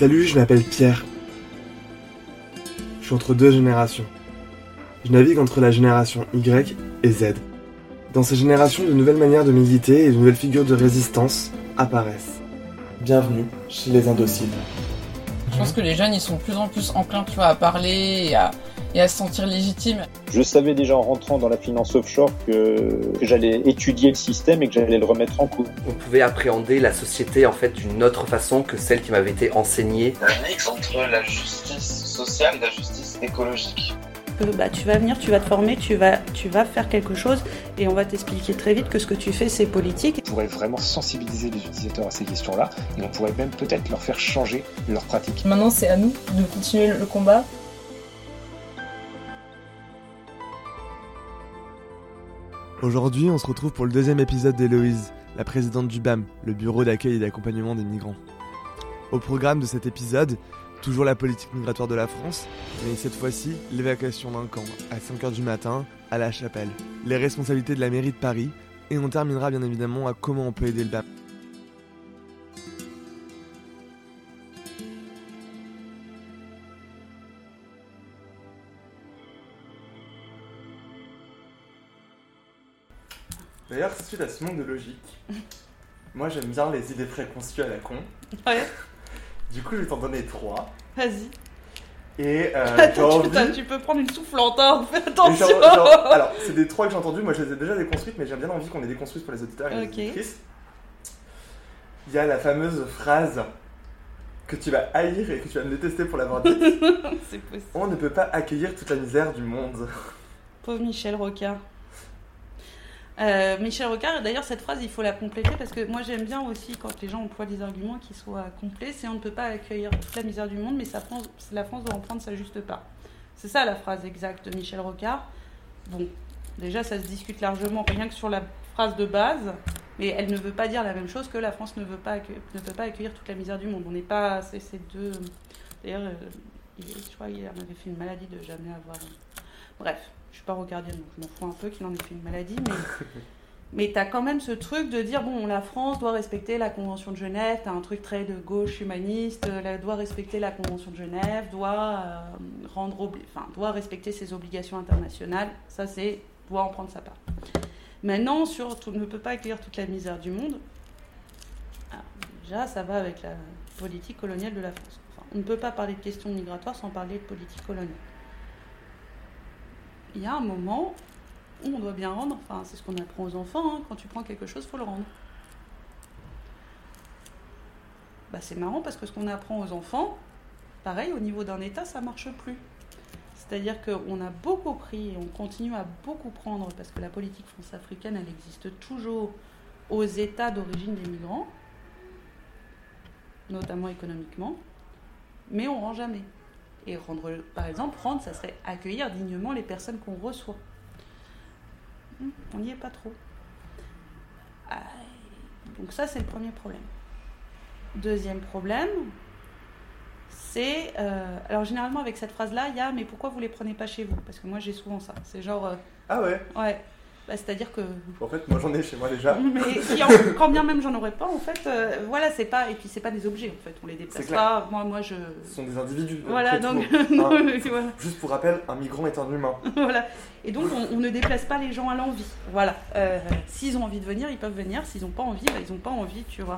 Salut, je m'appelle Pierre. Je suis entre deux générations. Je navigue entre la génération Y et Z. Dans ces générations, de nouvelles manières de militer et de nouvelles figures de résistance apparaissent. Bienvenue chez les indociles. Je pense que les jeunes, ils sont de plus en plus enclins, à parler et à, et à se sentir légitimes. Je savais déjà en rentrant dans la finance offshore que, que j'allais étudier le système et que j'allais le remettre en cause. On pouvait appréhender la société en fait d'une autre façon que celle qui m'avait été enseignée. Un mix entre la justice sociale et la justice écologique. que bah, tu vas venir, tu vas te former, tu vas, tu vas faire quelque chose et on va t'expliquer très vite que ce que tu fais c'est politique. On pourrait vraiment sensibiliser les utilisateurs à ces questions-là et on pourrait même peut-être leur faire changer leur pratique. Maintenant, c'est à nous de continuer le combat. Aujourd'hui, on se retrouve pour le deuxième épisode d'Héloïse, la présidente du BAM, le bureau d'accueil et d'accompagnement des migrants. Au programme de cet épisode, toujours la politique migratoire de la France, mais cette fois-ci, l'évacuation d'un camp à 5h du matin à La Chapelle, les responsabilités de la mairie de Paris, et on terminera bien évidemment à comment on peut aider le BAM. D'ailleurs, suite à ce manque de logique, moi j'aime bien les idées préconçues à la con. Ouais, Du coup, je vais t'en donner trois. vas-y. Et euh, Attends, tu, envie... tu peux prendre une soufflante, hein, fais attention. genre- genre- alors, c'est des trois que j'ai entendus. Moi, je les ai déjà déconstruites, mais j'ai bien envie qu'on les déconstruise pour les auditeurs et Ok. les auditrices. Il y a la fameuse phrase que tu vas haïr et que tu vas me détester pour l'avoir dite. c'est possible. On ne peut pas accueillir toute la misère du monde. Pauvre Michel Rocard. Euh, Michel Rocard, d'ailleurs, cette phrase, il faut la compléter parce que moi j'aime bien aussi quand les gens emploient des arguments qui soient complets. C'est on ne peut pas accueillir toute la misère du monde, mais la France doit en prendre sa juste part. C'est ça la phrase exacte de Michel Rocard. Bon, déjà ça se discute largement, rien que sur la phrase de base, mais elle ne veut pas dire la même chose que la France ne, veut pas ne peut pas accueillir toute la misère du monde. On n'est pas. C'est ces deux. D'ailleurs, euh, je crois qu'il avait fait une maladie de jamais avoir. Bref, suis pas rocardienne, donc je m'en fous un peu qu'il en ait fait une maladie, mais, mais tu as quand même ce truc de dire bon, la France doit respecter la Convention de Genève, tu as un truc très de gauche humaniste, euh, la- doit respecter la Convention de Genève, doit, euh, rendre obli- enfin, doit respecter ses obligations internationales, ça c'est doit en prendre sa part. Maintenant, sur tout- ne peut pas accueillir toute la misère du monde, alors, déjà ça va avec la politique coloniale de la France. Enfin, on ne peut pas parler de questions migratoires sans parler de politique coloniale il y a un moment où on doit bien rendre, enfin c'est ce qu'on apprend aux enfants, hein, quand tu prends quelque chose, faut le rendre. Bah, c'est marrant parce que ce qu'on apprend aux enfants, pareil, au niveau d'un État, ça marche plus. C'est-à-dire qu'on a beaucoup pris et on continue à beaucoup prendre parce que la politique france-africaine, elle existe toujours aux États d'origine des migrants, notamment économiquement, mais on rend jamais. Et rendre, par exemple, rendre, ça serait accueillir dignement les personnes qu'on reçoit. Hmm, On n'y est pas trop. Donc ça, c'est le premier problème. Deuxième problème, c'est... euh, alors généralement, avec cette phrase-là, il y a « mais pourquoi vous les prenez pas chez vous ?» Parce que moi, j'ai souvent ça. C'est genre... euh, Ah ouais? Ouais, Bah, c'est-à-dire que En fait, moi j'en ai chez moi déjà. mais si en- quand bien même j'en aurais pas, en fait, euh, voilà, c'est pas et puis c'est pas des objets en fait, on les déplace pas. Moi, moi je Ce sont des individus. voilà donc. Hein. voilà. Juste pour rappel, un migrant est un humain. voilà. Et donc on, on ne déplace pas les gens à l'envie. Voilà. Euh, s'ils ont envie de venir, ils peuvent venir. S'ils n'ont pas envie, bah, ils n'ont pas envie, tu vois.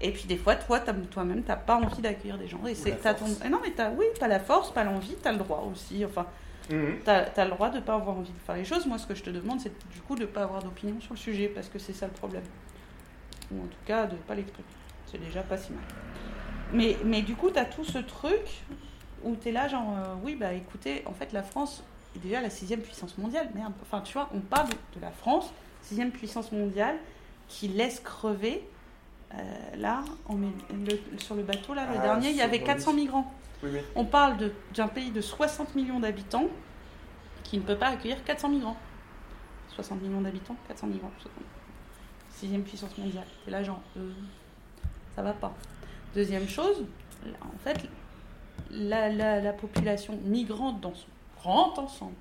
Et puis des fois, toi, toi-même, t'as pas envie d'accueillir des gens. Et c'est ton... Eh non, mais t'as oui, t'as la force, pas l'envie, t'as le droit aussi. Enfin, Mhm. T'as as le droit de pas avoir envie de faire les choses. Moi, ce que je te demande, c'est du coup de pas avoir d'opinion sur le sujet, parce que c'est ça le problème. Ou en tout cas, de pas l'exprimer. C'est déjà pas si mal. Mais, mais du coup, t'as tout ce truc où t'es là, genre, euh, oui, bah écoutez, en fait, la France est déjà la sixième puissance mondiale. Merde. Enfin, tu vois, on parle de la France, sixième puissance mondiale, qui laisse crever. euh, là, on met le- sur le bateau, là, le Ah, dernier, il y avait le 400 migrants. On parle d'un pays de 60 millions d'habitants qui ne peut pas accueillir 400 migrants. 60 millions d'habitants, 400 migrants. 60. Sixième puissance mondiale. C'est là, genre, euh, ça va pas. Deuxième chose, en fait, la, la- la population migrante dans son grand ensemble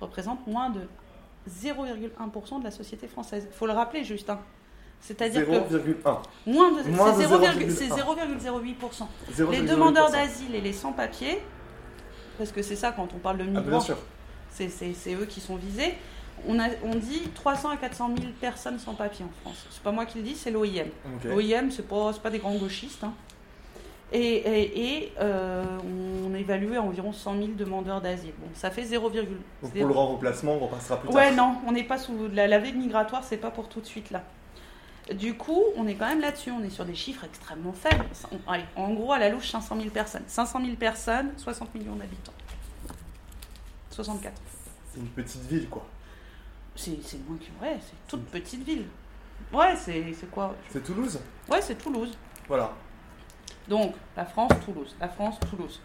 représente moins de 0,1% de la société française. Il faut le rappeler, juste. C'est-à-dire que 0,1. moins de, Moins c'est de 0,- 0,1. c'est 0,08%. 0,08%. Les demandeurs d'asile et les sans-papiers, parce que c'est ça quand on parle de Ah, migrants, c'est c'est- c'est eux qui sont visés. On, a, on dit 300 à 400 000 personnes sans papier en France. C'est pas moi qui le dis, c'est l'OIM. L'OIM, c'est pas, c'est pas des grands gauchistes. hein. Et, et- et, euh, on évalue à environ 100 000 demandeurs d'asile. Bon, ça fait 0, Donc pour le remplacement, on repassera plus Ouais, tard. non, on n'est pas sous la, la veille migratoire, c'est pas pour tout de suite là. Du coup, on est quand même là-dessus, on est sur des chiffres extrêmement faibles. On- allez, en gros, à la louche, 500 000 personnes. 500 000 personnes, 60 millions d'habitants. 64. C'est une petite ville, quoi. C'est moins que. Ouais, c'est toute petite ville. Ouais, c'est quoi? C'est Toulouse? Ouais, c'est Toulouse. Voilà. Donc, la France, Toulouse. La France, Toulouse.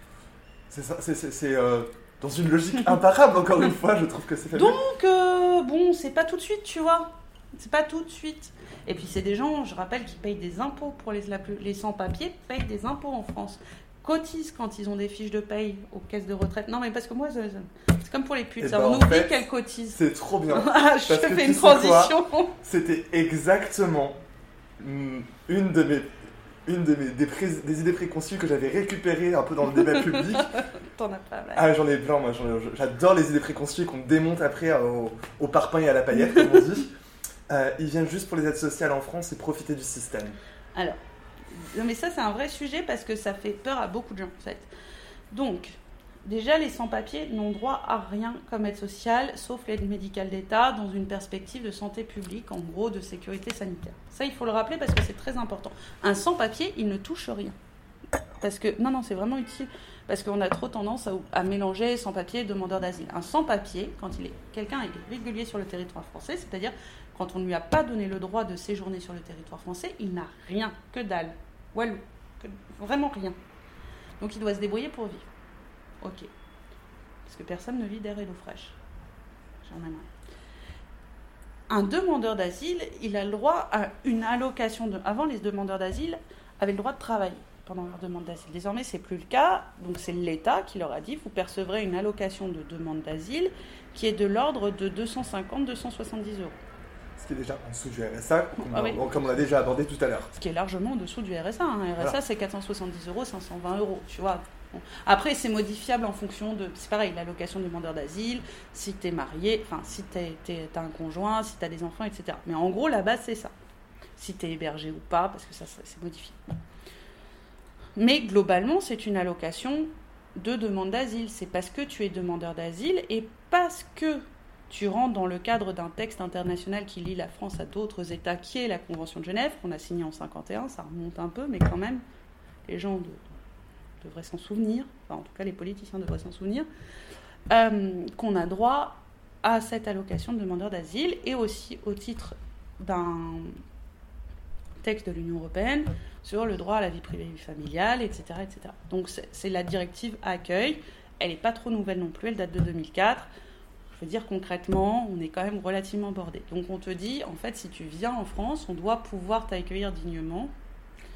C'est ça, c'est- euh, dans une logique imparable, encore une fois, je trouve que c'est. Donc, euh, bon, c'est pas tout de suite, tu vois. C'est pas tout de suite. Et puis, c'est des gens, je rappelle, qui payent des impôts pour les, les sans-papiers, payent des impôts en France. Cotisent quand ils ont des fiches de paye aux caisses de retraite. Non, mais parce que moi, c'est comme pour les putes. Eh ça, ben, on en oublie fait, qu'elles cotisent. C'est trop bien. Ah, je que fais une transition. C'était exactement une de mes, une de mes des, idées préconçues que j'avais récupérées un peu dans le débat public. T'en as pas mal. Ah, j'en ai plein, moi. J'adore les idées préconçues qu'on démonte après au, au parpaing et à la paillette, comme on dit. Euh, ils viennent juste pour les aides sociales en France et profiter du système. Alors, non, mais ça, c'est un vrai sujet parce que ça fait peur à beaucoup de gens, en fait. Donc, déjà, les sans-papiers n'ont droit à rien comme aide sociale, sauf l'aide médicale d'État, dans une perspective de santé publique, en gros, de sécurité sanitaire. Ça, il faut le rappeler parce que c'est très important. Un sans-papier, il ne touche rien. Parce que, non, non, c'est vraiment utile. Parce qu'on a trop tendance à, mélanger sans-papier et demandeur d'asile. Un sans-papier, quand il est quelqu'un est régulier sur le territoire français, c'est-à-dire quand on ne lui a pas donné le droit de séjourner sur le territoire français, il n'a rien, que dalle, walou, vraiment rien. Donc il doit se débrouiller pour vivre. Ok. Parce que personne ne vit d'air et d'eau fraîche. J'en aimerais. Un demandeur d'asile, il a le droit à une allocation. Avant, les demandeurs d'asile avaient le droit de travailler pendant leur demande d'asile. Désormais, c'est plus le cas. Donc, c'est l'État qui leur a dit vous percevrez une allocation de demande d'asile qui est de l'ordre de 250-270 euros. Ce qui est déjà en dessous du RSA, comme, Ah on- oui. comme on l'a déjà abordé tout à l'heure. Ce qui est largement en dessous du RSA. hein. RSA, Voilà. c'est 470 euros, 520 euros, tu vois. Bon. Après, c'est modifiable en fonction de. C'est pareil, l'allocation demandeur d'asile, si tu es marié, enfin, si tu as un conjoint, si tu as des enfants, etc. Mais en gros, la base, c'est ça. Si tu es hébergé ou pas, parce que ça, ça, c'est modifié. Mais globalement, c'est une allocation de demande d'asile. C'est parce que tu es demandeur d'asile et parce que tu rentres dans le cadre d'un texte international qui lie la France à d'autres États, qui est la Convention de Genève, qu'on a signée en 51, ça remonte un peu, mais quand même, les gens de- devraient s'en souvenir, enfin, en tout cas les politiciens devraient s'en souvenir, euh, qu'on a droit à cette allocation de demandeur d'asile et aussi au titre d'un texte de l'Union européenne sur le droit à la vie privée et familiale, etc. etc. Donc c'est la directive accueil, elle n'est pas trop nouvelle non plus, elle date de 2004. Dire concrètement, on est quand même relativement bordé. Donc on te dit, en fait, si tu viens en France, on doit pouvoir t'accueillir dignement.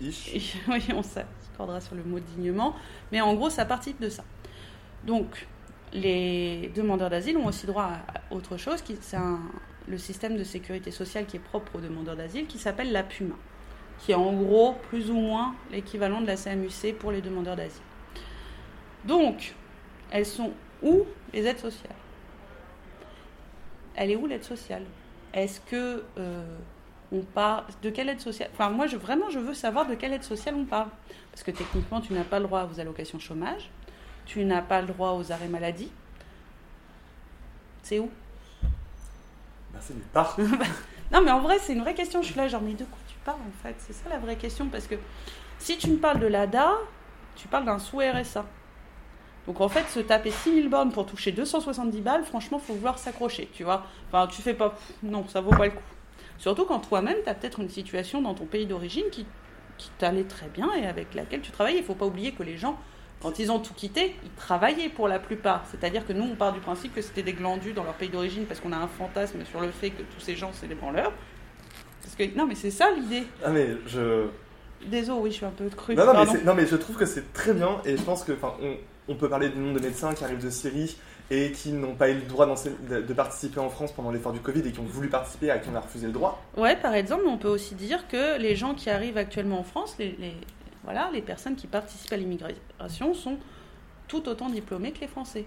Ish. Et, oui, on s'accordera sur le mot dignement, mais en gros, ça participe de ça. Donc, les demandeurs d'asile ont aussi droit à autre chose, c'est le système de sécurité sociale qui est propre aux demandeurs d'asile, qui s'appelle la PUMA, qui est en gros plus ou moins l'équivalent de la CMUC pour les demandeurs d'asile. Donc, elles sont où les aides sociales? Elle est où l'aide sociale? Est-ce que euh, on parle de quelle aide sociale? Enfin, moi, je, vraiment, je veux savoir de quelle aide sociale on parle. Parce que techniquement, tu n'as pas le droit aux allocations chômage, tu n'as pas le droit aux arrêts maladie. C'est où? Bah, c'est nulle part. Non, mais en vrai, c'est une vraie question. Je suis là, genre, mais de quoi tu parles en fait? C'est ça la vraie question. Parce que si tu me parles de l'ADA, tu parles d'un sous RSA. Donc en fait, se taper 6000 bornes pour toucher 270 balles, franchement, faut vouloir s'accrocher, tu vois. Enfin, tu fais pas. Non, ça vaut pas le coup. Surtout quand toi-même, tu as peut-être une situation dans ton pays d'origine qui, qui t'allait très bien et avec laquelle tu travaillais. Il faut pas oublier que les gens, quand ils ont tout quitté, ils travaillaient pour la plupart. C'est-à-dire que nous, on part du principe que c'était des glandus dans leur pays d'origine parce qu'on a un fantasme sur le fait que tous ces gens, c'est des branleurs. Parce que, non, mais c'est ça l'idée. Ah, mais je. Désolé, oui, je suis un peu cru. Non, non, mais non, mais je trouve que c'est très bien et je pense que, on, on peut parler du nombre de médecins qui arrivent de Syrie et qui n'ont pas eu le droit de, participer en France pendant l'effort du Covid et qui ont voulu participer à qui on a refusé le droit. Ouais, par exemple, on peut aussi dire que les gens qui arrivent actuellement en France, les, voilà, les personnes qui participent à l'immigration sont tout autant diplômés que les Français.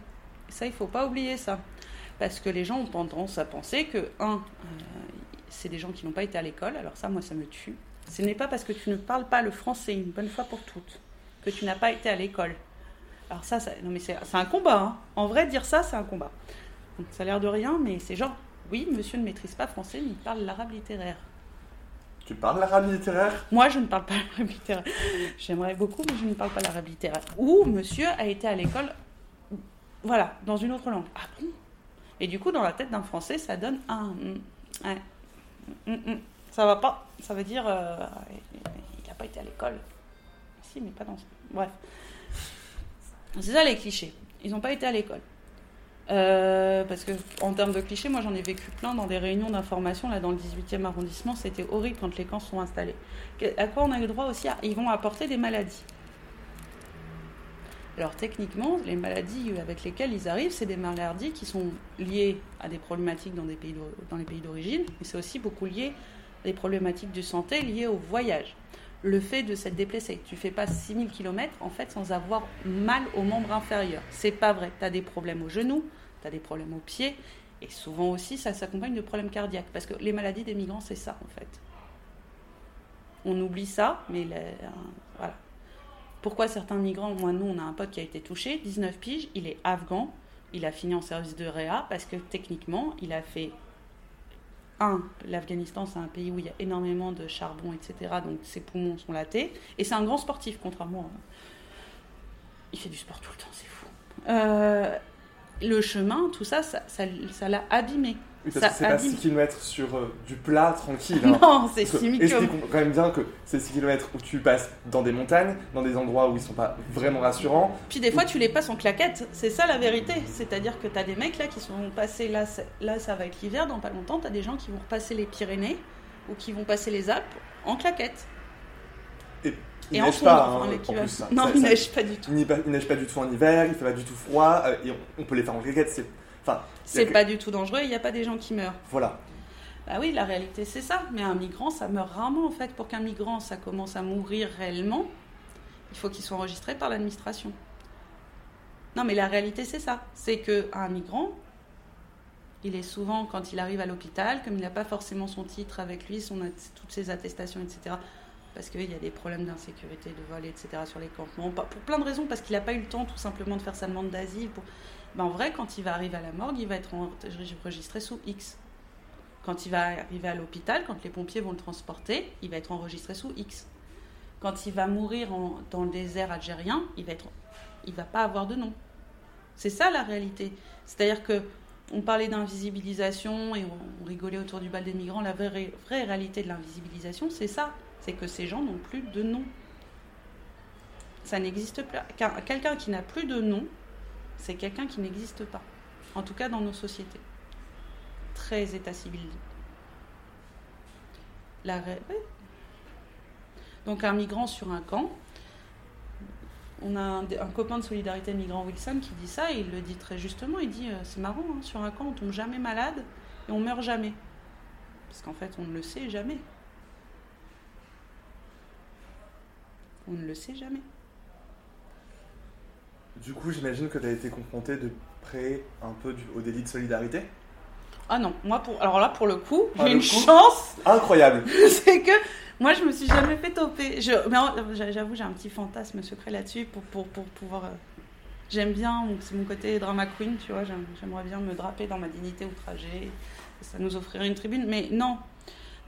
Ça, il faut pas oublier ça. Parce que les gens ont tendance à penser que, un, euh, c'est des gens qui n'ont pas été à l'école. Alors ça, moi, ça me tue. Ce n'est pas parce que tu ne parles pas le français une bonne fois pour toutes que tu n'as pas été à l'école. Alors ça, ça- non mais c'est un combat. hein. En vrai, dire ça, c'est un combat. Donc, ça a l'air de rien, mais c'est genre, oui, monsieur ne maîtrise pas français, mais il parle l'arabe littéraire. Tu parles l'arabe littéraire? Moi, je ne parle pas l'arabe littéraire. J'aimerais beaucoup, mais je ne parle pas l'arabe littéraire. Ou monsieur a été à l'école, voilà, dans une autre langue. Ah bon? Et du coup, dans la tête d'un Français, ça donne un. ça va pas. Ça veut dire, euh, il n'a pas été à l'école. Si, mais pas dans. Bref. C'est ça les clichés. Ils n'ont pas été à l'école. Euh, parce que en termes de clichés, moi j'en ai vécu plein dans des réunions d'information là dans le 18e arrondissement. C'était horrible quand les camps sont installés. À quoi on a eu droit aussi Ils vont apporter des maladies. Alors techniquement, les maladies avec lesquelles ils arrivent, c'est des maladies qui sont liées à des problématiques dans, des pays dans les pays d'origine, mais c'est aussi beaucoup lié à des problématiques de santé liées au voyage. Le fait de s'être déplacé, tu fais pas 6000 km en fait sans avoir mal aux membres inférieurs. C'est pas vrai. Tu as des problèmes aux genoux, tu as des problèmes aux pieds, et souvent aussi ça s'accompagne de problèmes cardiaques. Parce que les maladies des migrants, c'est ça en fait. On oublie ça, mais euh, voilà. Pourquoi certains migrants, moi nous on a un pote qui a été touché, 19 piges, il est afghan, il a fini en service de réa parce que techniquement il a fait un, l'Afghanistan, c'est un pays où il y a énormément de charbon, etc. Donc ses poumons sont lattés. Et c'est un grand sportif, contrairement à... Il fait du sport tout le temps, c'est fou. Euh, le chemin, tout ça- ça l'a abîmé. Oui, parce Ça que c'est pas abîme. 6 km sur euh, du plat tranquille. hein. Non, c'est Parce que 6 000 Explique km. quand même bien que c'est 6 km où tu passes dans des montagnes, dans des endroits où ils sont pas vraiment rassurants. Puis des fois, tu les passes en claquettes. C'est ça la vérité. C'est-à-dire que tu as des mecs là qui sont passés, là, là ça va être l'hiver, dans pas longtemps, tu as des gens qui vont repasser les Pyrénées ou qui vont passer les Alpes en claquettes. Il Et en neige pas, hein, en plus. Non, Ça- il ça- neige pas du tout. Il neige pas, du tout en hiver, il fait pas du tout froid, euh, et on, on peut les faire en claquettes. C'est, enfin, C'est que- pas du tout dangereux, il n'y a pas des gens qui meurent. voilà. Bah oui, la réalité c'est ça. Mais un migrant, ça meurt rarement en fait. Pour qu'un migrant, ça commence à mourir réellement, il faut qu'il soit enregistré par l'administration. Non, mais la réalité c'est ça. C'est que un migrant, il est souvent, quand il arrive à l'hôpital, comme il n'a pas forcément son titre avec lui, son, toutes ses attestations, etc. Parce qu'il y a des problèmes d'insécurité, de vol, etc. sur les campements. Pour plein de raisons, parce qu'il n'a pas eu le temps tout simplement de faire sa demande d'asile. Ben, en vrai, quand il va arriver à la morgue, il va être enregistré sous X. Quand il va arriver à l'hôpital, quand les pompiers vont le transporter, il va être enregistré sous X. Quand il va mourir dans le désert algérien, il va va pas avoir de nom. C'est ça la réalité. C'est-à-dire que on parlait d'invisibilisation et on, rigolait autour du bal des migrants. La vraie réalité de l'invisibilisation, c'est ça. C'est que ces gens n'ont plus de nom. Ça n'existe plus. Qu'un- Quelqu'un qui n'a plus de nom, c'est quelqu'un qui n'existe pas. En tout cas dans nos sociétés très état civil. La. Donc un migrant sur un camp. On a un, un copain de solidarité migrant Wilson qui dit ça et il le dit très justement. Il dit euh, c'est marrant, hein, sur un camp on tombe jamais malade et on meurt jamais. Parce qu'en fait on ne le sait jamais. On ne le sait jamais. Du coup, j'imagine que tu as été confronté de près un peu du- au délit de solidarité? Ah non, moi pour alors là pour le coup, Ah, j'ai une coup? chance Incroyable. c'est que moi, je me suis jamais fait toper. J'avoue, j'ai un petit fantasme secret là-dessus pour, pour, pour pouvoir. euh, J'aime bien, c'est mon côté drama queen, tu vois. j'aime- J'aimerais bien me draper dans ma dignité outragée. Ça nous offrirait une tribune. Mais non.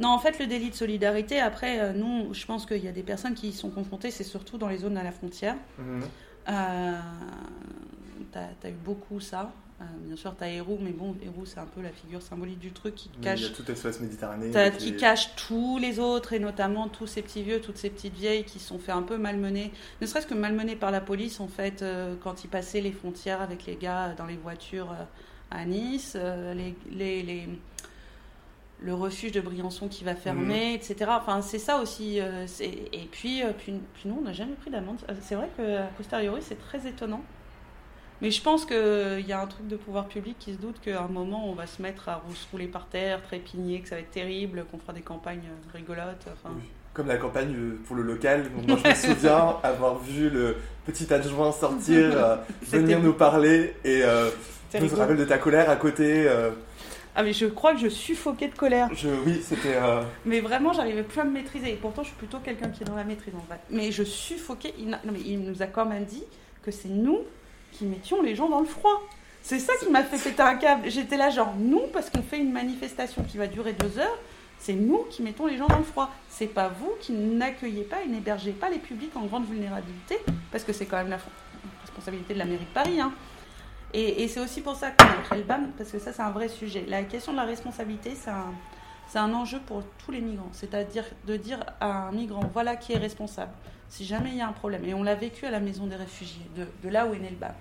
Non, en fait, le délit de solidarité, après, euh, nous, je pense qu'il y a des personnes qui y sont confrontées, c'est surtout dans les zones à la frontière. Mhm. Euh, t'as as eu beaucoup ça. Euh, bien sûr, t'as Héroux, mais bon, Héroux, c'est un peu la figure symbolique du truc qui cache Il y a tout SOS Méditerranée. T'as- qui cache tous les autres et notamment tous ces petits vieux, toutes ces petites vieilles qui sont fait un peu malmener, ne serait-ce que malmener par la police en fait euh, quand ils passaient les frontières avec les gars dans les voitures à Nice, les, les- les- le refuge de Briançon qui va fermer, etc. Enfin c'est ça aussi. euh, et puis, euh, puis, puis nous on n'a jamais pris d'amende. Euh, C'est vrai que a posteriori c'est très étonnant. Mais je pense qu'il y a un truc de pouvoir public qui se doute qu'à un moment, on va se mettre à se rouler par terre, trépigner, que ça va être terrible, qu'on fera des campagnes rigolotes. Enfin, Oui. Comme la campagne pour le local. Moi, je me souviens avoir vu le petit adjoint sortir, venir nous parler et je me rappelle de ta colère à côté. Ah, mais je crois que je suffoquais de colère. je, oui, c'était. euh, Mais vraiment, j'arrivais plus à me maîtriser. Et pourtant, je suis plutôt quelqu'un qui est dans la maîtrise, en fait. Mais je suffoquais. Il, non, mais il nous a quand même dit que c'est nous qui mettions les gens dans le froid. C'est ça qui m'a fait péter un câble. J'étais là, genre, nous, parce qu'on fait une manifestation qui va durer deux heures, c'est nous qui mettons les gens dans le froid. C'est pas vous qui n'accueillez pas et n'hébergez pas les publics en grande vulnérabilité, parce que c'est quand même la responsabilité de la mairie de Paris. hein. Et, c'est aussi pour ça qu'on a créé le BAM, parce que ça, c'est un vrai sujet. La question de la responsabilité, c'est un, enjeu pour tous les migrants. C'est-à-dire de dire à un migrant, voilà qui est responsable, si jamais il y a un problème. Et on l'a vécu à la maison des réfugiés, de, là où est né le BAM.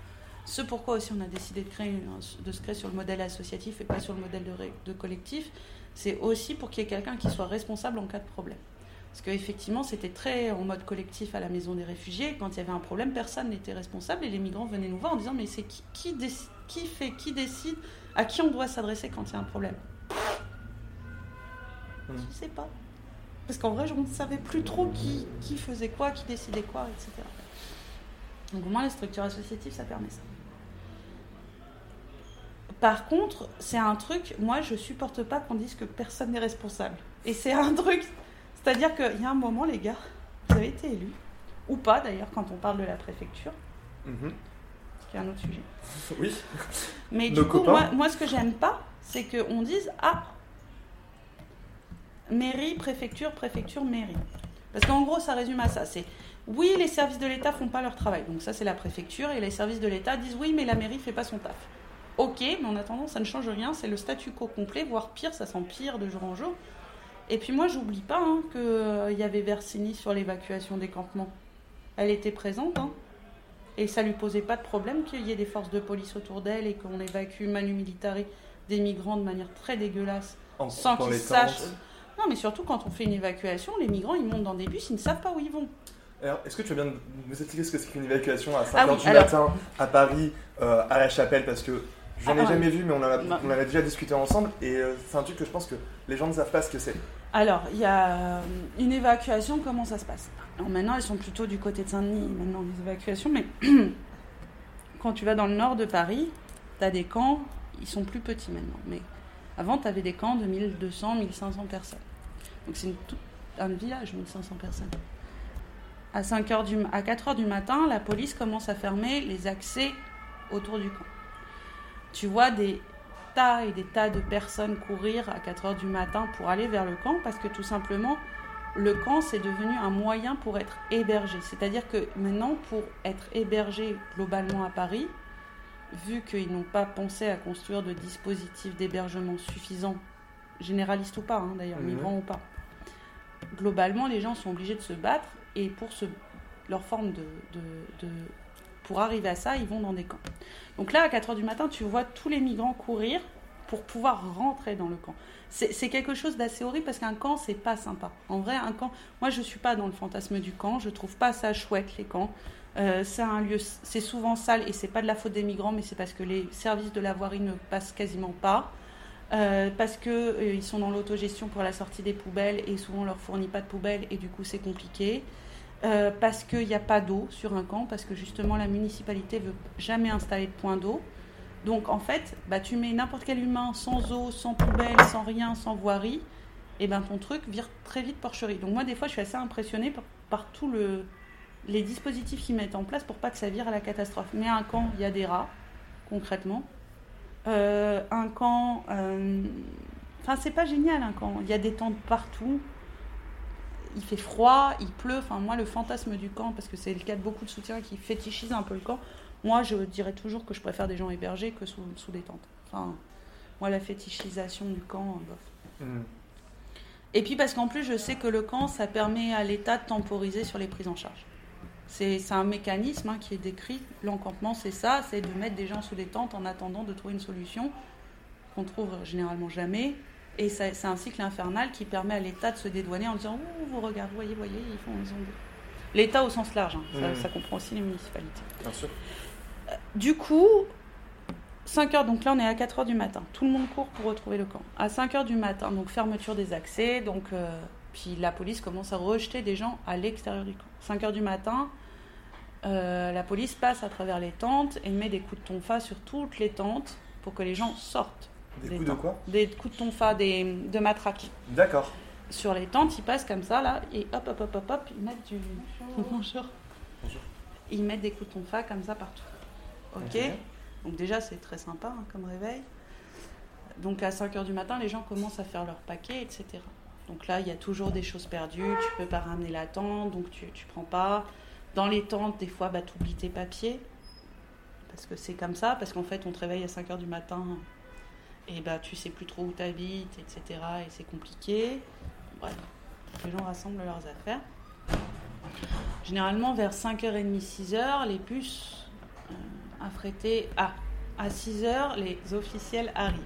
Ce pourquoi aussi on a décidé de, créer une- se créer sur le modèle associatif et pas sur le modèle de collectif, c'est aussi pour qu'il y ait quelqu'un qui soit responsable en cas de problème. Parce qu'effectivement, c'était très en mode collectif à la maison des réfugiés. Quand il y avait un problème, personne n'était responsable et les migrants venaient nous voir en disant Mais c'est qui, qui, décide, qui fait, qui décide, à qui on doit s'adresser quand il y a un problème? Hmm. Je sais pas. Parce qu'en vrai, je ne savais plus trop qui, qui faisait quoi, qui décidait quoi, etc. Donc au moins, la structure associative, ça permet ça. Par contre, c'est un truc, moi, je supporte pas qu'on dise que personne n'est responsable. Et c'est un truc, c'est-à-dire qu'il y a un moment, les gars, vous avez été élus, ou pas d'ailleurs, quand on parle de la préfecture, mhm. qui est un autre sujet. Oui. Mais Nos du coup, moi, ce que j'aime pas, c'est qu'on dise Ah, mairie, préfecture, préfecture, mairie. Parce qu'en gros, ça résume à ça. C'est oui, les services de l'État font pas leur travail. Donc ça, c'est la préfecture. Et les services de l'État disent oui, mais la mairie fait pas son taf. Ok, mais en attendant, ça ne change rien. C'est le statu quo complet, voire pire, ça s'empire de jour en jour. Et puis moi, j'oublie pas hein, qu'il y avait Versini sur l'évacuation des campements. Elle était présente. hein. Et ça lui posait pas de problème qu'il y ait des forces de police autour d'elle et qu'on évacue manu militari des migrants de manière très dégueulasse En- sans qu'ils sachent. Non, mais surtout quand on fait une évacuation, les migrants ils montent dans des bus, ils ne savent pas où ils vont. Alors, est-ce que tu veux bien nous expliquer ce que c'est qu'une évacuation à 5h Ah oui, du alors- matin à Paris, euh, à la chapelle? Parce que j'en ai Ah, jamais vu, mais on en, a, on en avait déjà discuté ensemble. Et euh, c'est un truc que je pense que les gens ne savent pas ce que c'est. Alors, il y a euh, une évacuation, comment ça se passe? Alors maintenant, elles sont plutôt du côté de Saint-Denis, maintenant, les évacuations, mais quand tu vas dans le nord de Paris, tu as des camps, ils sont plus petits maintenant, mais avant, tu avais des camps de 1200, 1500 personnes. Donc c'est un village, 1500 personnes. À, 5 heures du, à 4 heures du matin, la police commence à fermer les accès autour du camp. Tu vois des tas et des tas de personnes courir à 4 heures du matin pour aller vers le camp parce que tout simplement, le camp, c'est devenu un moyen pour être hébergé. C'est-à-dire que maintenant, pour être hébergé globalement à Paris, vu qu'ils n'ont pas pensé à construire de dispositifs d'hébergement suffisants, généralistes ou pas hein, d'ailleurs, migrants ou pas, globalement, les gens sont obligés de se battre et pour ce, leur forme de, de- de- Pour arriver à ça, ils vont dans des camps. Donc là, à 4h du matin, tu vois tous les migrants courir pour pouvoir rentrer dans le camp. C'est quelque chose d'assez horrible parce qu'un camp, c'est pas sympa. En vrai, un camp, moi je suis pas dans le fantasme du camp, je trouve pas ça chouette les camps. Euh, c'est un lieu, c'est souvent sale et c'est pas de la faute des migrants, mais c'est parce que les services de la voirie ne passent quasiment pas. Euh, parce que euh, sont dans l'autogestion pour la sortie des poubelles et souvent on leur fournit pas de poubelles et du coup c'est compliqué. Euh, parce qu'il n'y a pas d'eau sur un camp, parce que justement la municipalité veut jamais installer de point d'eau. Donc en fait, bah, tu mets n'importe quel humain sans eau, sans poubelle, sans rien, sans voirie, et ben ton truc vire très vite porcherie. Donc moi des fois je suis assez impressionnée par, tous le, les dispositifs qu'ils mettent en place pour pas que ça vire à la catastrophe. Mais un camp, il y a des rats, concrètement. Euh, un camp, euh, enfin c'est pas génial un camp. Il y a des tentes partout. Il fait froid, il pleut. Enfin moi le fantasme du camp, parce que c'est le cas de beaucoup de soutiens qui fétichisent un peu le camp. Moi je dirais toujours que je préfère des gens hébergés que sous, sous des tentes. Enfin moi la fétichisation du camp, euh, bof. Mhm. Et puis parce qu'en plus, je sais que le camp, ça permet à l'État de temporiser sur les prises en charge. C'est c'est un mécanisme hein, qui est décrit. L'encampement, c'est ça, c'est de mettre des gens sous des tentes en attendant de trouver une solution qu'on trouve généralement jamais. Et c'est un cycle infernal qui permet à l'État de se dédouaner en disant oh, vous regardez, voyez, voyez, ils font ils ont L'État au sens large, hein. ça, Mhm. ça comprend aussi les municipalités. Bien sûr. du coup, 5 heures, donc là on est à 4 heures du matin. Tout le monde court pour retrouver le camp. À 5 heures du matin, donc fermeture des accès, donc euh, puis la police commence à rejeter des gens à l'extérieur du camp. 5 heures du matin, euh, la police passe à travers les tentes et met des coups de tonfa sur toutes les tentes pour que les gens sortent. Des Des coups de quoi Des coups de tonfa, des, de matraque. D'accord. Sur les tentes, ils passent comme ça là et hop hop hop hop hop, ils mettent du. Bonjour. Bonjour. Ils mettent des coups de tonfa comme ça partout. Ok Ok. Donc déjà c'est très sympa hein, comme réveil. Donc à 5h du matin, les gens commencent à faire leur paquet, etc. Donc là, il y a toujours des choses perdues, tu peux pas ramener la tente, donc tu, tu prends pas. Dans les tentes, des fois, bah, tu oublies tes papiers. Parce que c'est comme ça, parce qu'en fait, on te réveille à 5h du matin et bah, tu sais plus trop où tu habites, etc. Et c'est compliqué. Bref, les gens rassemblent leurs affaires. Généralement, vers 5h30, 6h, les bus euh, affrétés. Ah, à 6h, les officiels arrivent.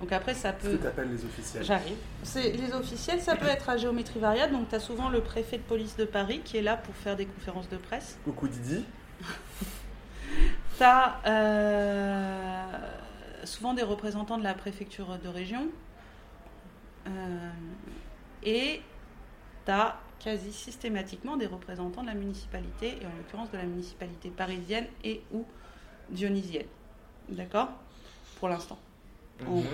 Donc après, ça Qu'est-ce que peut. t'appelles les officiels J'arrive. C'est les officiels, ça peut être à géométrie variable. Donc tu as souvent le préfet de police de Paris qui est là pour faire des conférences de presse. Coucou Didi. Tu as souvent des représentants de la préfecture de région. Euh, et tu as quasi systématiquement des représentants de la municipalité, et en l'occurrence de la municipalité parisienne et ou dionysienne. D'accord? Pour l'instant. Mhm.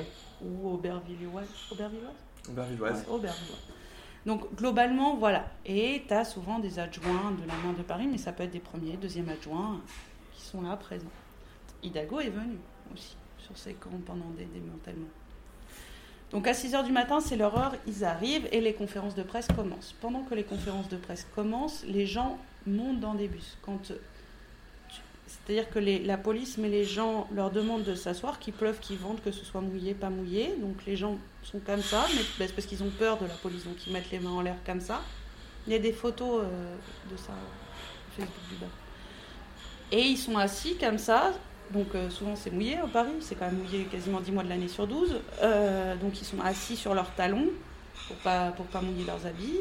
Ou aubervilloise. Aubervilloise? Aubervilloise. Ouais, aubervilloise. Donc globalement, voilà. Et tu as souvent des adjoints de la main de Paris, mais ça peut être des premiers, deuxièmes adjoints qui sont là présents. Hidalgo est venu aussi sur ces camps pendant des démantèlements. Donc à 6h du matin, c'est leur heure, ils arrivent et les conférences de presse commencent. Pendant que les conférences de presse commencent, les gens montent dans des bus. Euh, c'est-à-dire que la police met les gens, leur demande de s'asseoir, qu'il pleuve, qu'il vente, que ce soit mouillé, pas mouillé. Donc les gens sont comme ça, mais ben, c'est parce qu'ils ont peur de la police, donc ils mettent les mains en l'air comme ça. Il y a des photos euh, de ça sur Facebook du bas. Et ils sont assis comme ça. Donc euh, souvent c'est mouillé au Paris, c'est quand même mouillé quasiment 10 mois de l'année sur 12. Euh, donc ils sont assis sur leurs talons pour pas, pour pas mouiller leurs habits.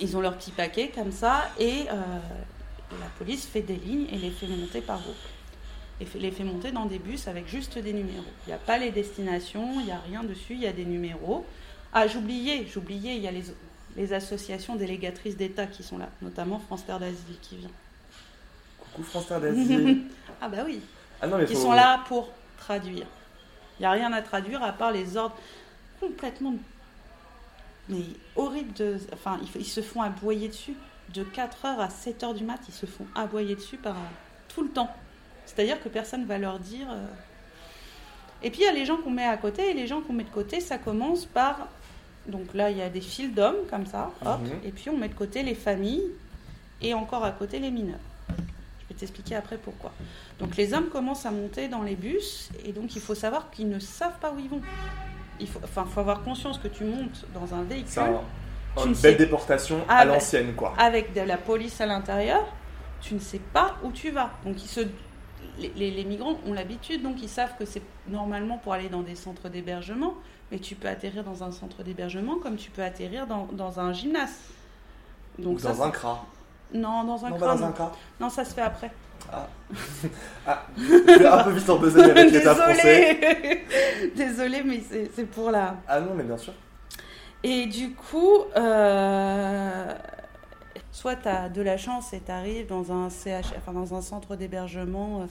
Ils ont leur petit paquet comme ça et euh, la police fait des lignes et les fait monter par groupe. Et les fait monter dans des bus avec juste des numéros. Il n'y a pas les destinations, il n'y a rien dessus, il y a des numéros. Ah, j'oubliais, j'oubliais, il y a les, les associations délégatrices d'État qui sont là, notamment France Terre d'Asile qui vient. France. Ah bah oui, ah non, mais qui faut- sont là pour traduire. Il n'y a rien à traduire à part les ordres complètement mais horribles de enfin ils, ils se font aboyer dessus de 4h à 7h du mat, ils se font aboyer dessus par tout le temps. C'est-à-dire que personne va leur dire euh. Et puis il y a les gens qu'on met à côté et les gens qu'on met de côté, ça commence par donc là il y a des fils d'hommes comme ça, hop, Mhm. et puis on met de côté les familles et encore à côté les mineurs. Je vais t'expliquer après pourquoi. Donc les hommes commencent à monter dans les bus et donc il faut savoir qu'ils ne savent pas où ils vont. Il faut, enfin, faut avoir conscience que tu montes dans un véhicule C'est un- Tu une ne belle sais- déportation à l'ancienne, quoi. avec de la police à l'intérieur. Tu ne sais pas où tu vas. Donc ils se, les, les- les migrants ont l'habitude, donc ils savent que c'est normalement pour aller dans des centres d'hébergement, mais tu peux atterrir dans un centre d'hébergement comme tu peux atterrir dans, dans un gymnase. Donc Ou ça, dans un cra. Non, dans un Non, crâne. pas dans un cra. Non, ça se fait après. Ah. ah. Je vais un peu vite en besogne avec l'état français. Désolée, mais c'est pour la. Ah non, mais bien sûr. Et du coup, euh, soit tu as de la chance et tu arrives dans un CH, enfin dans un centre d'hébergement euh,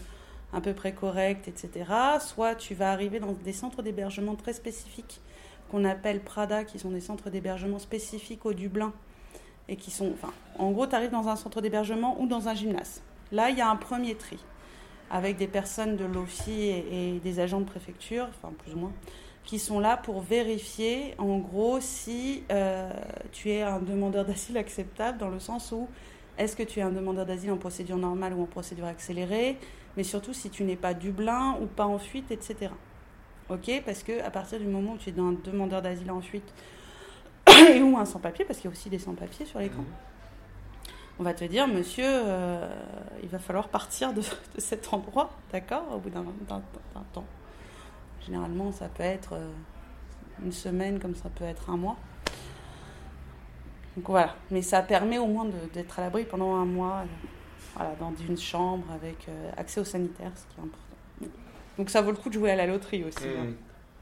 à peu près correct, etc. Soit tu vas arriver dans des centres d'hébergement très spécifiques qu'on appelle Prada, qui sont des centres d'hébergement spécifiques au Dublin. Et qui sont, enfin, en gros, tu arrives dans un centre d'hébergement ou dans un gymnase. Là, il y a un premier tri avec des personnes de l'OFI et, des agents de préfecture, enfin plus ou moins, qui sont là pour vérifier en gros si euh, tu es un demandeur d'asile acceptable dans le sens où est-ce que tu es un demandeur d'asile en procédure normale ou en procédure accélérée, mais surtout si tu n'es pas Dublin ou pas en fuite, etc. Ok? Parce que à partir du moment où tu es un demandeur d'asile en fuite ou un sans-papier, parce qu'il y a aussi des sans-papiers sur les camps, on va te dire, monsieur, euh, il va falloir partir de, de cet endroit, d'accord, au bout d'un temps. Généralement, ça peut être euh, une semaine, comme ça peut être un mois. Donc voilà, mais ça permet au moins d'être à l'abri pendant un mois, euh, Voilà, dans une chambre avec euh, accès aux sanitaires, ce qui est important. Donc ça vaut le coup de jouer à la loterie aussi, hein, Mm.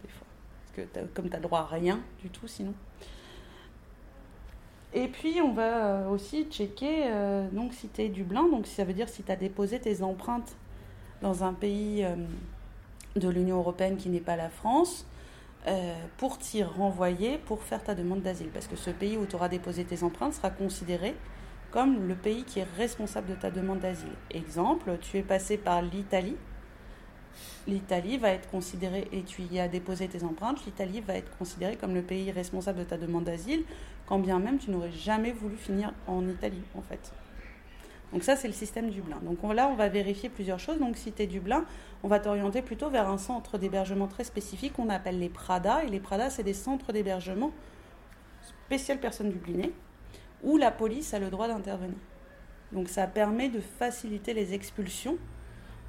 des fois. Parce que comme tu as droit à rien du tout sinon. Et puis on va euh, aussi checker euh, donc si tu es Dublin, donc ça veut dire si tu as déposé tes empreintes dans un pays euh, de l'Union européenne qui n'est pas la France, pour t'y renvoyer pour faire ta demande d'asile. Parce que ce pays où tu auras déposé tes empreintes sera considéré comme le pays qui est responsable de ta demande d'asile. Exemple, tu es passé par l'Italie. L'Italie va être considérée, et tu y as déposé tes empreintes, l'Italie va être considérée comme le pays responsable de ta demande d'asile, quand bien même tu n'aurais jamais voulu finir en Italie, en fait. Donc ça, c'est le système Dublin. Donc on- là, on va vérifier plusieurs choses. Donc si tu es Dublin, on va t'orienter plutôt vers un centre d'hébergement très spécifique qu'on appelle les Prada. Et les Prada, c'est des centres d'hébergement spécial personnes dublinées, où la police a le droit d'intervenir. Donc ça permet de faciliter les expulsions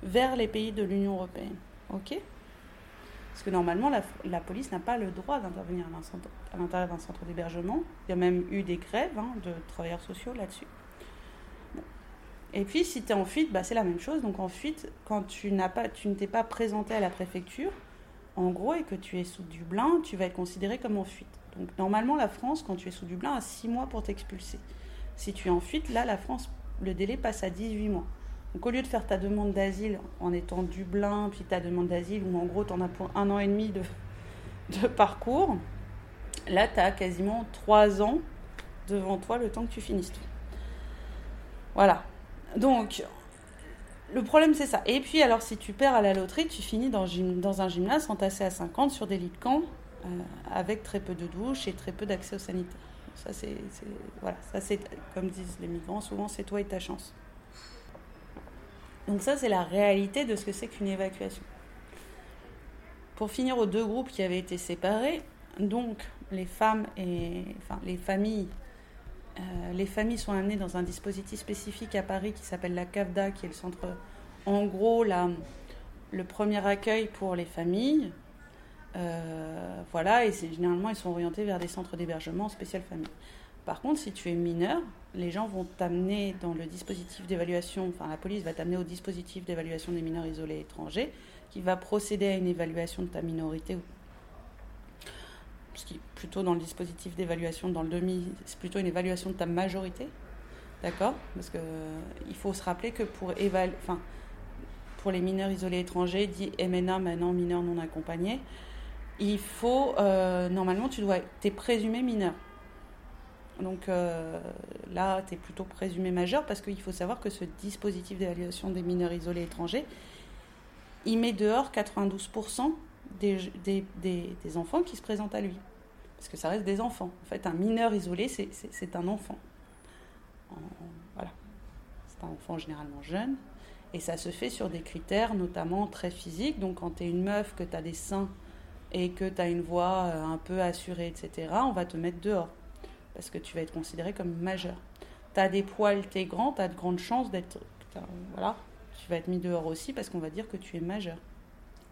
vers les pays de l'Union européenne. Ok? Parce que normalement, la, police n'a pas le droit d'intervenir à l'intérieur d'un centre d'hébergement. Il y a même eu des grèves hein, de travailleurs sociaux là-dessus. Et puis, si tu es en fuite, bah, c'est la même chose. Donc, en fuite, quand tu, n'as pas, tu ne t'es pas présenté à la préfecture, en gros, et que tu es sous Dublin, tu vas être considéré comme en fuite. Donc, normalement, la France, quand tu es sous Dublin, a 6 mois pour t'expulser. Si tu es en fuite, là, la France, le délai passe à 18 mois. Donc, au lieu de faire ta demande d'asile en étant Dublin, puis ta demande d'asile, où en gros, tu en as pour un an et demi de, parcours, là, tu as quasiment 3 ans devant toi le temps que tu finisses tout. Voilà. Donc, le problème, c'est ça. Et puis, alors, si tu perds à la loterie, tu finis dans, un gymnase entassé à 50 sur des lits de camp, euh, avec très peu de douches et très peu d'accès aux sanitaires. Ça, c'est, ça, c'est, comme disent les migrants, souvent, c'est toi et ta chance. Donc ça, c'est la réalité de ce que c'est qu'une évacuation. Pour finir aux deux groupes qui avaient été séparés, donc les femmes et les familles, euh, les familles sont amenées dans un dispositif spécifique à Paris qui s'appelle la CAFDA, qui est le centre, en gros, le premier accueil pour les familles. Euh, voilà, et généralement, ils sont orientés vers des centres d'hébergement spécial famille. Par contre, si tu es mineur, les gens vont t'amener dans le dispositif d'évaluation, enfin la police va t'amener au dispositif d'évaluation des mineurs isolés étrangers, qui va procéder à une évaluation de ta minorité, ce qui plutôt dans le dispositif d'évaluation, dans le demi, c'est plutôt une évaluation de ta majorité, d'accord? Parce que euh, il faut se rappeler que pour enfin, pour les mineurs isolés étrangers, dit MNA maintenant mineurs non accompagnés, il faut euh, normalement tu dois, t'es présumé mineur. Donc euh, là, tu es plutôt présumé majeur parce qu'il faut savoir que ce dispositif d'évaluation des mineurs isolés étrangers, il met dehors 92% des, des, enfants qui se présentent à lui. Parce que ça reste des enfants. En fait, un mineur isolé, c'est- un enfant. En- voilà. C'est un enfant généralement jeune. Et ça se fait sur des critères notamment très physiques. Donc quand tu es une meuf, que tu as des seins et que tu as une voix euh, un peu assurée, etc., on va te mettre dehors parce que tu vas être considéré comme majeur. Tu as des poils, tu es grand, tu as de grandes chances d'être. Voilà, tu vas être mis dehors aussi parce qu'on va dire que tu es majeur.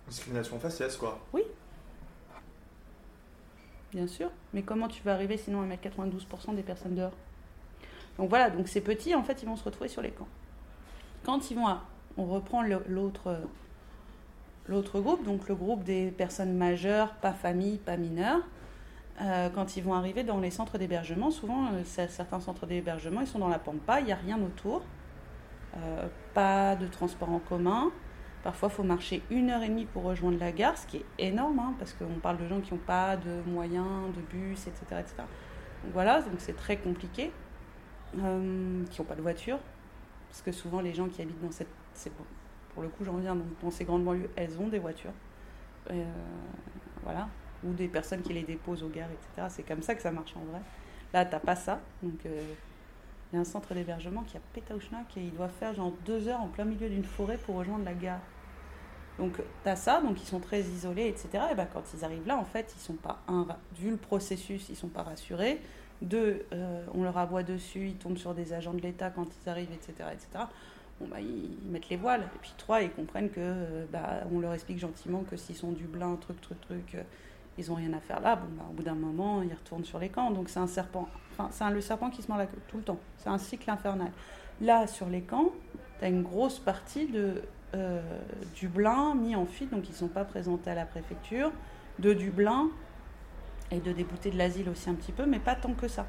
Discrimination faciès, quoi. Bien sûr, mais comment tu vas arriver sinon à mettre 92% des personnes dehors? Donc voilà, donc ces petits, en fait, ils vont se retrouver sur les camps. Quand ils vont à. On reprend l'autre. L'autre groupe, donc le groupe des personnes majeures, pas famille, pas mineures, euh, quand ils vont arriver dans les centres d'hébergement, souvent, euh, certains centres d'hébergement, ils sont dans la pampa, il n'y a rien autour, euh, pas de transport en commun. Parfois, il faut marcher une heure et demie pour rejoindre la gare, ce qui est énorme, hein, parce qu'on parle de gens qui n'ont pas de moyens, de bus, etc. etc. Donc voilà, donc c'est très compliqué, euh, qui n'ont pas de voiture, parce que souvent les gens qui habitent dans cette... pour le coup, j'en reviens, dans ces grandes banlieues, elles ont des voitures. Voilà, ou des personnes qui les déposent aux gares, etc. C'est comme ça que ça marche en vrai. Là, t'as pas ça. Donc, euh, il y a un centre d'hébergement qui est à Pétaouchnak et ils doivent faire genre deux heures en plein milieu d'une forêt pour rejoindre la gare. Donc, t'as ça, donc ils sont très isolés, etc. Et ben, quand ils arrivent là, en fait, ils sont pas, un, vu le processus, ils sont pas rassurés. Deux, euh, on leur aboie dessus, ils tombent sur des agents de l'État quand ils arrivent, etc. etc. Bon, bah, ils, mettent les voiles. Et puis trois, ils comprennent que euh, bah, on leur explique gentiment que s'ils sont du blanc, truc, truc, truc, ils ont rien à faire là. Bon, bah, au bout d'un moment, ils retournent sur les camps. Donc c'est un serpent. Enfin, c'est le serpent qui se mord la queue tout le temps. C'est un cycle infernal. Là, sur les camps, tu as une grosse partie de euh, Dublin mis en fuite, donc ils ne sont pas présentés à la préfecture, de Dublin et de déboutés de l'asile aussi un petit peu, mais pas tant que ça.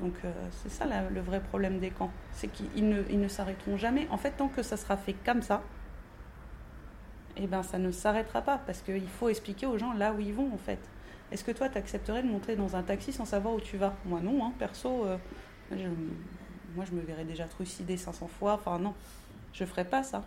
Donc euh, c'est ça le vrai problème des camps, c'est qu'ils ne, ils ne s'arrêteront jamais. En fait, tant que ça sera fait comme ça, eh ben ça ne s'arrêtera pas, parce qu'il faut expliquer aux gens là où ils vont en fait. Est-ce que toi, tu accepterais de monter dans un taxi sans savoir où tu vas? Moi non, hein, perso, euh, moi je me verrais déjà trucider 500 fois, enfin non, je ferais pas ça.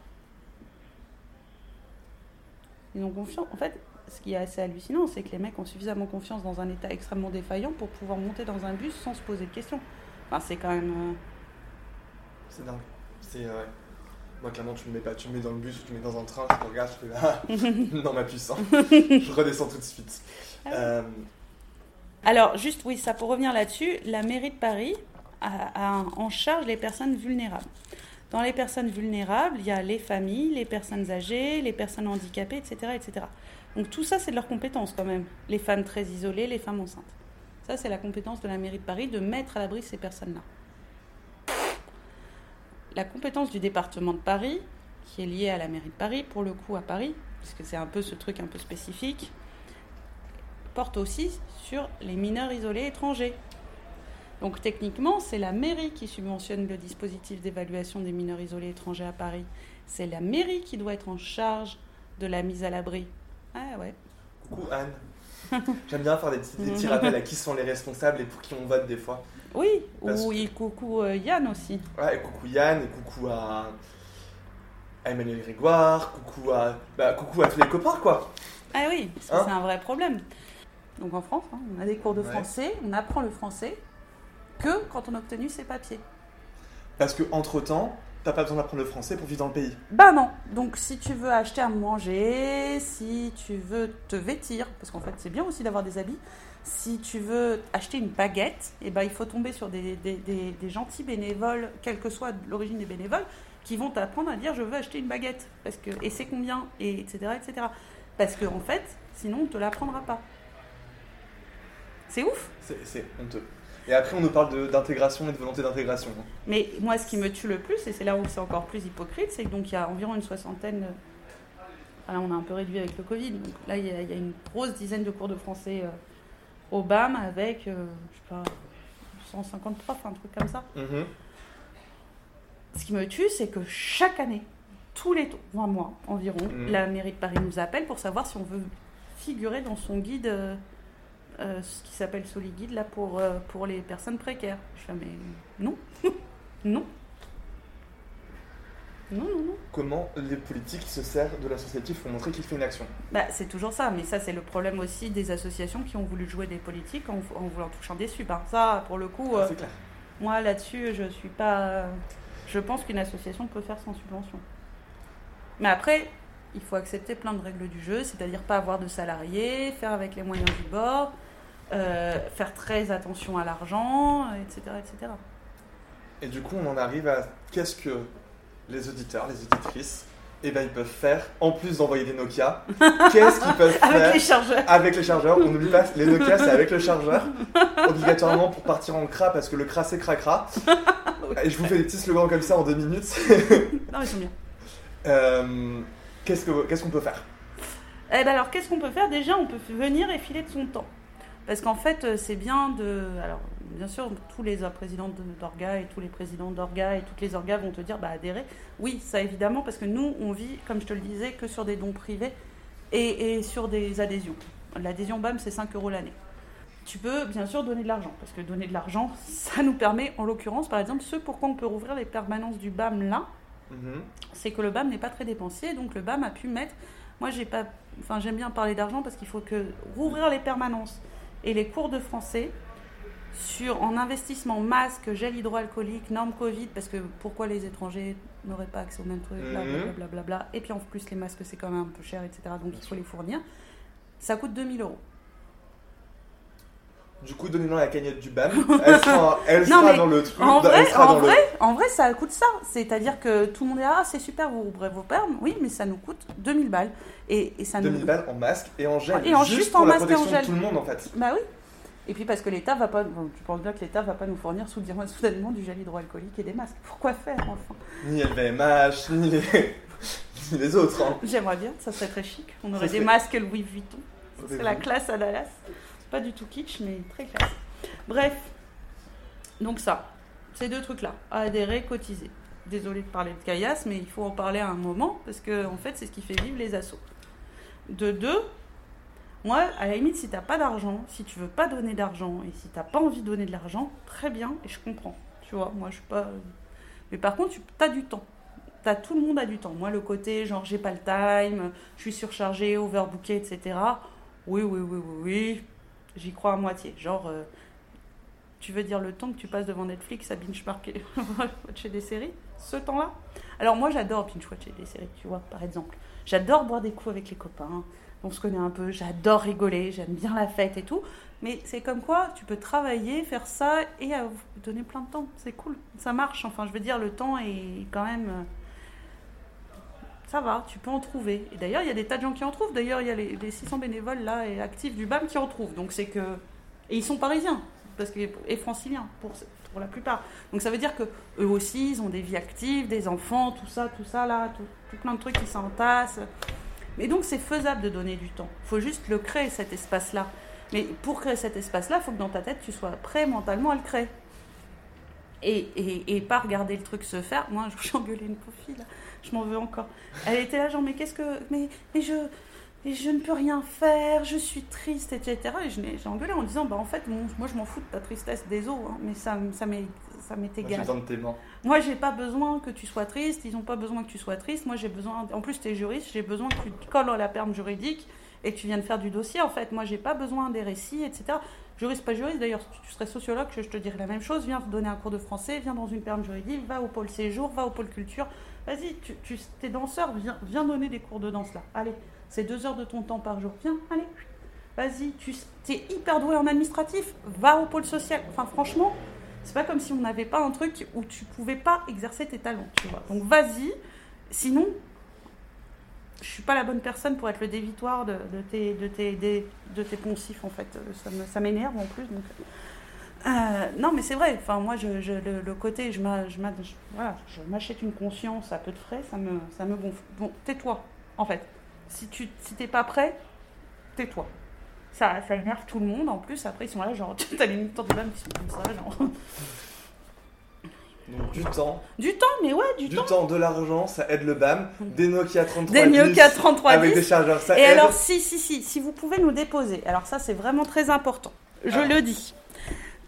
Ils ont confiance. En fait, ce qui est assez hallucinant, c'est que les mecs ont suffisamment confiance dans un état extrêmement défaillant pour pouvoir monter dans un bus sans se poser de questions. Enfin, c'est quand même. euh, C'est dingue. C'est ouais. Moi, clairement, tu me mets pas, tu me mets dans le bus ou tu me mets dans un train, je te regarde, je fais là, dans ma puissance. je redescends tout de suite. Ah. Euh, Alors, juste, oui, ça pour revenir là-dessus, la mairie de Paris a, a en charge les personnes vulnérables. Dans les personnes vulnérables, il y a les familles, les personnes âgées, les personnes handicapées, etc. etc. Donc tout ça, c'est de leur compétence quand même. Les femmes très isolées, les femmes enceintes. Ça, c'est la compétence de la mairie de Paris de mettre à l'abri ces personnes-là. La compétence du département de Paris, qui est liée à la mairie de Paris, pour le coup à Paris, puisque c'est un peu ce truc un peu spécifique, porte aussi sur les mineurs isolés étrangers. Donc techniquement, c'est la mairie qui subventionne le dispositif d'évaluation des mineurs isolés étrangers à Paris. C'est la mairie qui doit être en charge de la mise à l'abri. Ah ouais. coucou Anne. J'aime bien faire des petits, des rappels à qui sont les responsables et pour qui on vote des fois. Oui, Parce ou et coucou euh, Yann aussi. Ouais, coucou Yann, et coucou à, à Emmanuel Grégoire, coucou à, bah, coucou à tous les copains quoi. Ah oui, parce que Hein c'est un vrai problème. Donc en France, hein, on a des cours de Ouais. français, on apprend le français que quand on a obtenu ses papiers. Parce que entre temps, t'as pas besoin d'apprendre le français pour vivre dans le pays. Bah non. Donc si tu veux acheter à manger, si tu veux te vêtir, parce qu'en fait c'est bien aussi d'avoir des habits, si tu veux acheter une baguette, et ben il faut tomber sur des, des- des- des gentils bénévoles, quelle que soit l'origine des bénévoles, qui vont t'apprendre à dire je veux acheter une baguette, parce que et c'est combien, et etc etc. Parce que en fait, sinon on te l'apprendra pas. C'est ouf. C'est honteux. Et après, on nous parle d'intégration et de volonté d'intégration. Mais moi, ce qui me tue le plus, et c'est là où c'est encore plus hypocrite, c'est que donc il y a environ une soixantaine. euh, là, on a un peu réduit avec le Covid. Donc là, il y, a, il y a une grosse dizaine de cours de français euh, BAM avec, euh, je sais pas, 150 profs, un truc comme ça. Mhm. Ce qui me tue, c'est que chaque année, tous les 20 mois environ, Mhm. la mairie de Paris nous appelle pour savoir si on veut figurer dans son guide, euh, euh, ce qui s'appelle Soliguide, là, pour, pour les personnes précaires. Je fais, mais non, non. Non, non, non. Comment les politiques se servent de l'associatif pour montrer qu'il fait une action? Bah, c'est toujours ça, mais ça, c'est le problème aussi des associations qui ont voulu jouer des politiques en, en voulant toucher des subs. hein. Ça, pour le coup, euh, C'est clair. moi, là-dessus, je suis pas. Je pense qu'une association peut faire sans subvention. Mais après, il faut accepter plein de règles du jeu, c'est-à-dire pas avoir de salariés, faire avec les moyens du bord, euh, faire très attention à l'argent, etc., etc. Et du coup, on en arrive à qu'est-ce que les auditeurs, les auditrices, eh ben, ils peuvent faire, en plus d'envoyer des Nokia, qu'est-ce qu'ils peuvent faire Avec les chargeurs. avec les chargeurs On n'oublie pas, les Nokia, c'est avec le chargeur, obligatoirement pour partir en cra, parce que le cra, c'est cracra. Et je vous fais des petits slogans comme ça en deux minutes. Non, ils sont bien. Euh, qu'est-ce que- qu'est-ce qu'on peut faire? Eh ben alors, qu'est-ce qu'on peut faire? Déjà, on peut venir et filer de son temps. Parce qu'en fait, euh, c'est bien de. Alors, bien sûr, tous les présidents de- d'orga et tous les présidents d'orga et toutes les orgas vont te dire bah, adhérer. Oui, ça évidemment, parce que nous, on vit, comme je te le disais, que sur des dons privés et, et sur des adhésions. L'adhésion BAM, c'est 5 euros l'année. Tu peux bien sûr donner de l'argent, parce que donner de l'argent, ça nous permet, en l'occurrence, par exemple, ce pourquoi on peut rouvrir les permanences du BAM là, Mhm. c'est que le BAM n'est pas très dépensier, donc le BAM a pu mettre. Moi, j'ai pas, enfin, j'aime bien parler d'argent parce qu'il faut que rouvrir les permanences et les cours de français sur en investissement masque, gel hydroalcoolique, normes Covid, parce que pourquoi les étrangers n'auraient pas accès au même truc, Mhm. blablabla, blablabla. et puis en plus les masques c'est quand même un peu cher, etc. Donc il faut les fournir. Ça coûte 2000 euros. Du coup, donnez-nous la cagnotte du BAM. Elle sera, elle Non, sera mais dans le truc. En vrai, en le- vrai, en vrai, ça coûte ça. C'est-à-dire que tout le monde est là, ah, c'est super, vous rouvrez vos permes. Oui, mais ça nous coûte 2000 balles. Et, et ça 2000 nous. balles en masque et en gel. Et en juste, juste pour en la masque et en gel. de tout le monde en fait. Bah oui. Et puis parce que l'État va pas, bon, tu penses bien que l'État va pas nous fournir soudainement du gel hydroalcoolique et des masques. Pourquoi faire enfin? Ni LVMH, ni les, ni les autres. hein. J'aimerais bien, ça serait très chic. On aurait Ça des serait- masques Louis Vuitton. C'est serait la classe à Dallas. Pas du tout kitsch, mais très classe. Bref, donc ça, ces deux trucs-là, adhérer, cotiser. Désolée de parler de caillasse, mais il faut en parler à un moment, parce que en fait, c'est ce qui fait vivre les assos. De deux, moi, à la limite, si t'as pas d'argent, si tu veux pas donner d'argent, et si t'as pas envie de donner de l'argent, très bien, et je comprends. Tu vois, moi, je suis pas. Mais par contre, tu as du temps. Tout le monde a du temps. Moi, le côté, genre, j'ai pas le time, je suis surchargé, overbooké, etc. Oui, oui, oui, oui, oui. J'y crois à moitié. Genre, euh, tu veux dire le temps que tu passes devant Netflix à binge-watcher watcher des séries Ce temps-là? Alors, moi, j'adore binge-watcher des séries, tu vois, par exemple. J'adore boire des coups avec les copains. On se connaît un peu. J'adore rigoler. J'aime bien la fête et tout. Mais c'est comme quoi, tu peux travailler, faire ça et euh, donner plein de temps. C'est cool. Ça marche. Enfin, je veux dire, le temps est quand même. Ça va, tu peux en trouver. Et d'ailleurs, il y a des tas de gens qui en trouvent. D'ailleurs, il y a les, les 600 bénévoles là et actifs du BAM qui en trouvent. Donc c'est que. Et ils sont parisiens, parce que, et franciliens, pour, pour la plupart. Donc ça veut dire que eux aussi, ils ont des vies actives, des enfants, tout ça, tout ça là, tout, tout plein de trucs qui s'entassent. Mais donc c'est faisable de donner du temps. Il faut juste le créer, cet espace-là. Mais pour créer cet espace-là, il faut que dans ta tête, tu sois prêt mentalement à le créer. Et, et, et pas regarder le truc se faire. Moi, j'ai engueulé une pauvre fille, là. Je m'en veux encore. Elle était là, genre, mais qu'est-ce que. Mais, mais je. mais je ne peux rien faire, je suis triste, etc. Et je l'ai- engueulé en disant, bah en fait, mon- moi je m'en fous de ta tristesse, des os, hein, mais ça, ça m'est Moi, j'ai égal. de tes mains. Moi, j'ai pas besoin que tu sois triste, ils n'ont pas besoin que tu sois triste. Moi, j'ai besoin. En plus, tu es juriste, j'ai besoin que tu te colles à la perme juridique et que tu viennes faire du dossier. En fait, moi, j'ai pas besoin des récits, etc. Juriste, pas juriste, d'ailleurs, si tu serais sociologue, je je te dirais la même chose. Viens donner un cours de français, viens dans une perme juridique, va au pôle séjour, va au pôle culture. Vas-y, tu, tu es danseur, viens, viens donner des cours de danse là. Allez, c'est deux heures de ton temps par jour. Viens, allez. Vas-y, tu es hyper doué en administratif, va au pôle social. Enfin, franchement, c'est pas comme si on n'avait pas un truc où tu pouvais pas exercer tes talents, tu vois. Donc vas-y, sinon, je suis pas la bonne personne pour être le dévitoire de, de tes, de, tes, de tes poncifs, en fait. Ça me- Ça m'énerve en plus. Donc... Euh, non, mais c'est vrai. Enfin, moi, je, je- le, le côté, je voilà, m'achète une conscience à peu de frais, ça me, ça me gonfle. Bon, tais-toi, en fait. Si tu si t'es pas prêt, tais-toi. Ça, ça énerve tout le monde. En plus, après, ils sont là, genre, t'as les militants du BAM qui sont comme ça, genre. Donc du temps, Du temps, mais ouais, du, du temps. temps, de l'argent, ça aide le BAM. Des Nokia 33 Des Nokia 33 avec des chargeurs, ça Et aide. alors, si, si, si, si vous pouvez nous déposer, alors ça, c'est vraiment très important. Je Alors. le dis.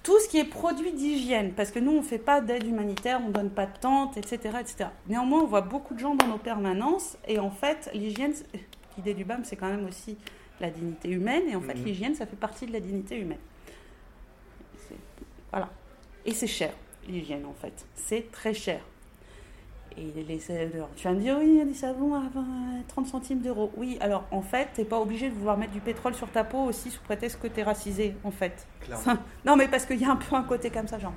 Tout ce qui est produit d'hygiène, parce que nous, on ne fait pas d'aide humanitaire, on ne donne pas de tente, etc., etc. Néanmoins, on voit beaucoup de gens dans nos permanences, et en fait, l'hygiène, l'idée du BAM, c'est quand même aussi la dignité humaine, et en fait, Mhm. l'hygiène, ça fait partie de la dignité humaine. Voilà. Et c'est cher, l'hygiène, en fait. C'est très cher. Et les, tu vas me dire, oui, il y a des savons à 20, 30 centimes d'euros. Oui, alors en fait, t'es pas obligé de vouloir mettre du pétrole sur ta peau aussi sous prétexte que t'es racisé, en fait. Ça- non, mais parce qu'il y a un peu un côté comme ça, genre.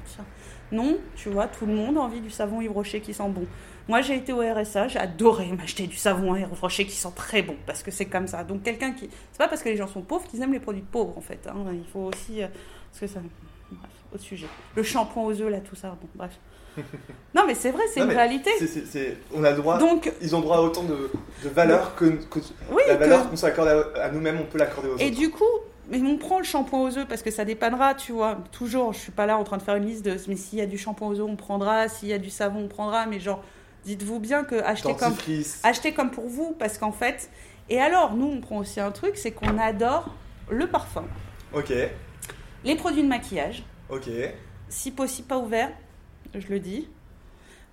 Non, tu vois, tout le monde a envie du savon Yves Rocher qui sent bon. Moi, j'ai été au RSA, j'ai adoré m'acheter du savon Yves Rocher qui sent très bon, parce que c'est comme ça. Donc, quelqu'un qui. C'est pas parce que les gens sont pauvres qu'ils aiment les produits pauvres, en fait. hein. Il faut aussi. euh, Parce que ça. Bref, autre sujet. Le shampoing aux œufs, là, tout ça. Bon, bref. Non, mais c'est vrai, c'est une réalité. On a droit. Donc, Ils ont droit à autant de, de valeur que, que oui, la valeur qu'on s'accorde à, à nous-mêmes, on peut l'accorder aux Et autres. du coup, mais on prend le shampoing aux œufs parce que ça dépannera, tu vois. Toujours, je suis pas là en train de faire une liste de mais s'il y a du shampoing aux œufs, on prendra, s'il y a du savon, on prendra, mais genre, dites-vous bien que acheter comme, acheter comme pour vous, parce qu'en fait. Et alors, nous, on prend aussi un truc, c'est qu'on adore le parfum, Ok, les produits de maquillage, ok. si possible pas ouvert, je le dis.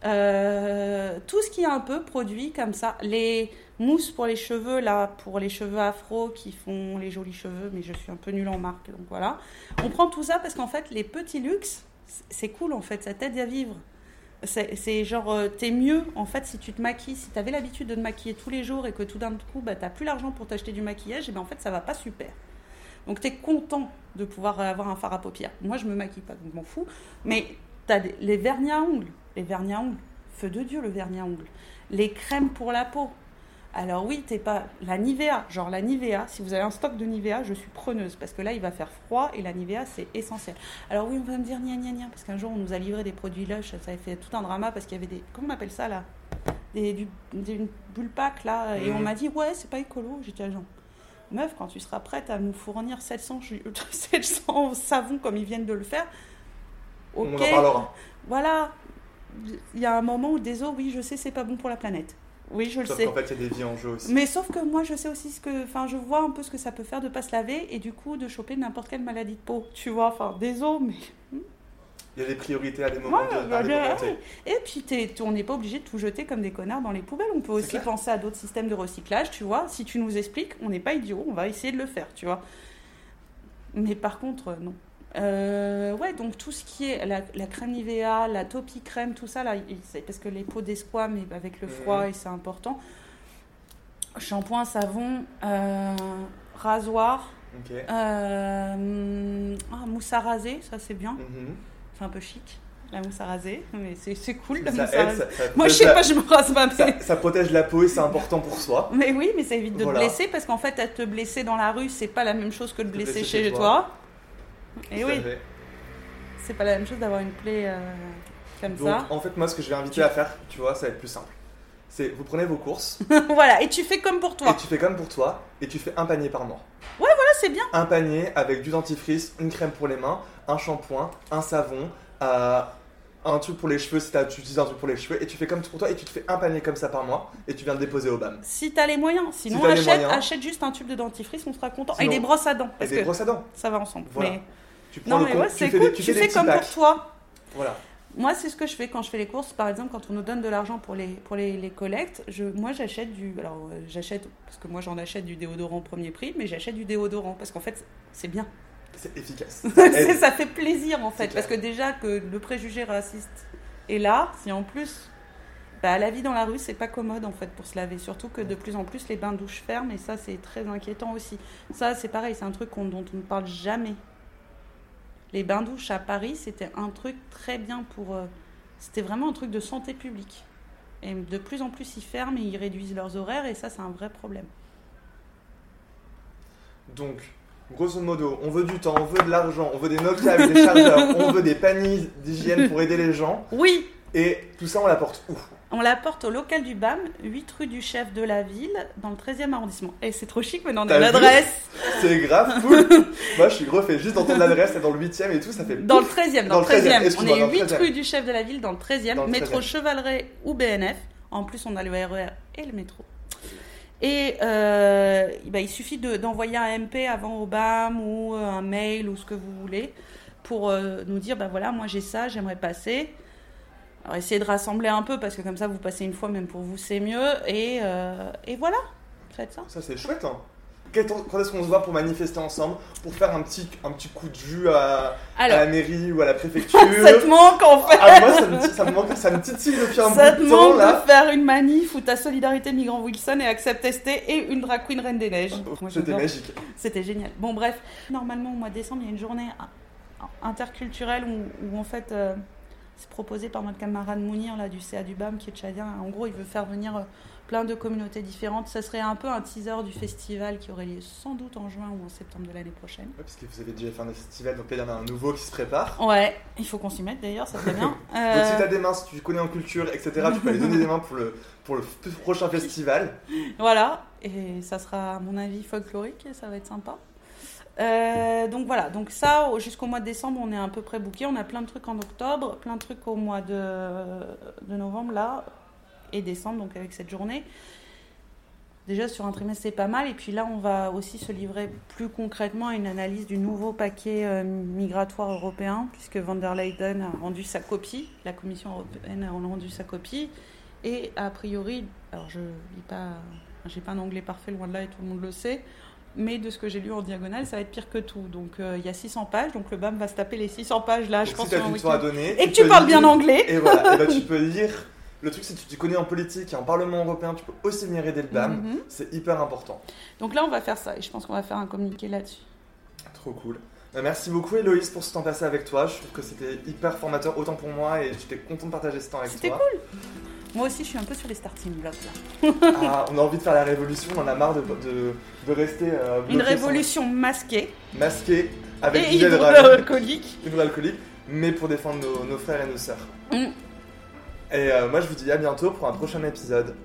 Euh, tout ce qui est un peu produit comme ça, les mousses pour les cheveux, là, pour les cheveux afro qui font les jolis cheveux, mais je suis un peu nulle en marque, donc voilà. On prend tout ça parce qu'en fait, les petits luxe, c'est cool en fait, ça t'aide à vivre. C'est genre, euh, t'es mieux en fait si tu te maquilles, si t'avais l'habitude de te maquiller tous les jours et que tout d'un coup, bah, t'as plus l'argent pour t'acheter du maquillage, et ben en fait, ça va pas super. Donc t'es content de pouvoir avoir un fard à paupières. Moi, je me maquille pas, donc m'en fous. Mais t'as des- les vernis à ongles, les vernis à ongles, feu de Dieu le vernis à ongles, les crèmes pour la peau, Alors oui, t'es pas la Nivea, genre la Nivea. Si vous avez un stock de Nivea, je suis preneuse parce que là, il va faire froid et la Nivea c'est essentiel. Alors oui, on va me dire gna gna gna parce qu'un jour on nous a livré des produits Lush, ça a fait tout un drama parce qu'il y avait des, comment on appelle ça là, des, du, des une bulle pack là, et on m'a dit ouais, c'est pas écolo. J'étais genre. Meuf, quand tu seras prête à nous fournir 700, ju- 700 savons comme ils viennent de le faire, ok. On en parlera. Voilà, il y a un moment où des eaux, oui, je sais, c'est pas bon pour la planète. Oui, je le Sauf sais. qu'en fait, il y a des vies en jeu aussi. Mais sauf que moi, je sais aussi ce que. Enfin, je vois un peu ce que ça peut faire de pas se laver et du coup de choper n'importe quelle maladie de peau. Tu vois, enfin, des os, mais. Il y a des priorités à des moments Ouais, de, bah, à des. Et puis, on n'est pas obligé de tout jeter comme des connards dans les poubelles. On peut aussi clair. penser à d'autres systèmes de recyclage, tu vois. Si tu nous expliques, on n'est pas idiot, on va essayer de le faire, tu vois. Mais par contre, euh, non. Euh, ouais, donc tout ce qui est la, la crème Nivea, la Topi crème, tout ça, là, parce que les peaux d'espoir, mais avec le froid, et c'est important. Shampoing, savon, euh, rasoir, euh, ah, mousse à raser, ça c'est bien. Mhm. C'est un peu chic, la mousse à raser, mais c'est cool la mousse à raser. ça, ça Moi, je sais pas, je me rase pas. Mais, ça protège la peau et c'est important pour soi. mais oui, mais ça évite de Voilà. te blesser parce qu'en fait, être te blesser dans la rue, c'est pas la même chose que de blesser blesser chez chez toi. Et à oui, c'est pas la même chose d'avoir une plaie euh, comme Donc, ça. en fait, moi, ce que je vais inviter à faire, tu vois, ça va être plus simple. C'est vous prenez vos courses voilà, et tu fais comme pour et toi. tu fais comme pour toi et tu fais un panier par mois. Voilà, c'est bien. Un panier avec du dentifrice, une crème pour les mains, un shampoing, un savon, euh, un truc pour les cheveux si t'as- tu utilises un truc pour les cheveux et tu fais comme pour toi et tu te fais un panier comme ça par mois et tu viens le déposer au BAM. Si t'as les moyens, sinon les achète, moyens. achète juste un tube de dentifrice, on sera content. Sinon- et des brosses à dents, Et parce des que brosses à dents. ça va ensemble. Voilà. Mais... Tu prends Non, mais ouais, c'est cool, des, tu tu fais comme pour toi. Voilà. Moi, c'est ce que je fais quand je fais les courses. Par exemple, quand on nous donne de l'argent pour les, pour les, les collectes, je, moi j'achète du. Alors, euh, j'achète, parce que moi j'en achète du déodorant premier prix, mais j'achète du déodorant parce qu'en fait, c'est bien. C'est efficace. Ça fait plaisir en fait. Parce que déjà que le préjugé raciste est là, si en plus. Bah, la vie dans la rue, c'est pas commode en fait pour se laver. Surtout que de plus en plus les bains douches ferment et ça c'est très inquiétant aussi. Ça c'est pareil, c'est un truc dont on ne parle jamais. Les bains douches à Paris, c'était un truc très bien pour. euh, c'était vraiment un truc de santé publique. Et de plus en plus ils ferment et ils réduisent leurs horaires et ça c'est un vrai problème. Donc, grosso modo, on veut du temps, on veut de l'argent, on veut des avec des chargeurs, on veut des paniers d'hygiène pour aider les gens. Oui, Et tout ça, on l'apporte où? On l'apporte au local du BAM, 8 rue du chef de la ville, dans le 13e arrondissement. Et c'est trop chic, mais on a l'adresse. C'est grave cool. Moi, je suis refait juste d'entendre l'adresse, dans le 8ème et tout, ça fait. Dans le 13e, dans, Dans le le 13e, 13e. On est dans le 8 13e. rue du chef de la ville, dans le 13e, Dans le métro 13e. Chevaleret ou BNF. En plus, on a le RER et le métro. Et euh, bah, il suffit de- d'envoyer un MP avant au BAM ou euh, un mail ou ce que vous voulez pour euh, nous dire bah voilà, moi j'ai ça, j'aimerais passer. Alors essayez de rassembler un peu parce que comme ça vous passez une fois, même pour vous c'est mieux. Et, euh, et voilà, faites ça. Ça, c'est chouette, hein. Quand est-ce qu'on se voit pour manifester ensemble Pour faire un petit, un petit coup de jus à, à la mairie ou à la préfecture? Ça te manque en fait Ah, moi, ça me, ça me manque, ça me titille depuis un Ça te bout de temps, manque là. de faire une manif où ta solidarité migrant Wilson et Accept ST et une drag queen Reine des Neiges. Moi, C'était magique. C'était génial. Bon, bref, normalement, au mois de décembre, il y a une journée in- interculturelle où, où, en fait, euh, c'est proposé par notre camarade Mounir là, du CA du BAM qui est tchadien. En gros, il veut faire venir euh, plein de communautés différentes. Ça serait un peu un teaser du festival qui aurait lieu sans doute en juin ou en septembre de l'année prochaine. Ouais, parce que vous avez déjà fait un festival, donc là, il y en a un nouveau qui se prépare. Ouais, il faut qu'on s'y mette d'ailleurs, ça serait bien. Donc, si Euh, t'as des mains, si tu connais en culture, etc., tu peux aller donner des mains pour le, pour le prochain festival. Voilà, et ça sera à mon avis folklorique et ça va être sympa. Euh, donc voilà, donc ça au- jusqu'au mois de décembre on est à peu près booké. On a plein de trucs en octobre, plein de trucs au mois de, de novembre là et décembre donc avec cette journée. Déjà sur un trimestre c'est pas mal et puis là on va aussi se livrer plus concrètement à une analyse du nouveau paquet euh, migratoire européen puisque van der Leyen a rendu sa copie, la Commission européenne a rendu sa copie et a priori, alors je lis pas, j'ai pas un anglais parfait loin de là et tout le monde le sait, mais de ce que j'ai lu en diagonale, ça va être pire que tout. Donc euh, il y a 600 pages, donc le BAM va se taper les 600 pages là, je Donc, pense. si à donner. Et que tu parles bien anglais. Et voilà, et bah, tu peux lire. Le truc, c'est que tu connais en politique et en Parlement européen, tu peux aussi venir aider le BAM. Mhm. C'est hyper important. Donc là on va faire ça et je pense qu'on va faire un communiqué là-dessus. Trop cool. Bah, merci beaucoup, Héloïse, pour ce temps passé avec toi. Je trouve que c'était hyper formateur, autant pour moi, et j'étais content de partager ce temps avec C'était toi. cool. Moi aussi, je suis un peu sur les starting blocks là. Ah, on a envie de faire la révolution, on en a marre de, de, de rester euh, Une révolution masquée sans- masqué avec et hydroalcoolique. hydroalcoolique, mais pour défendre nos, nos frères et nos sœurs. Mm. Et euh, moi je vous dis à bientôt pour un prochain épisode.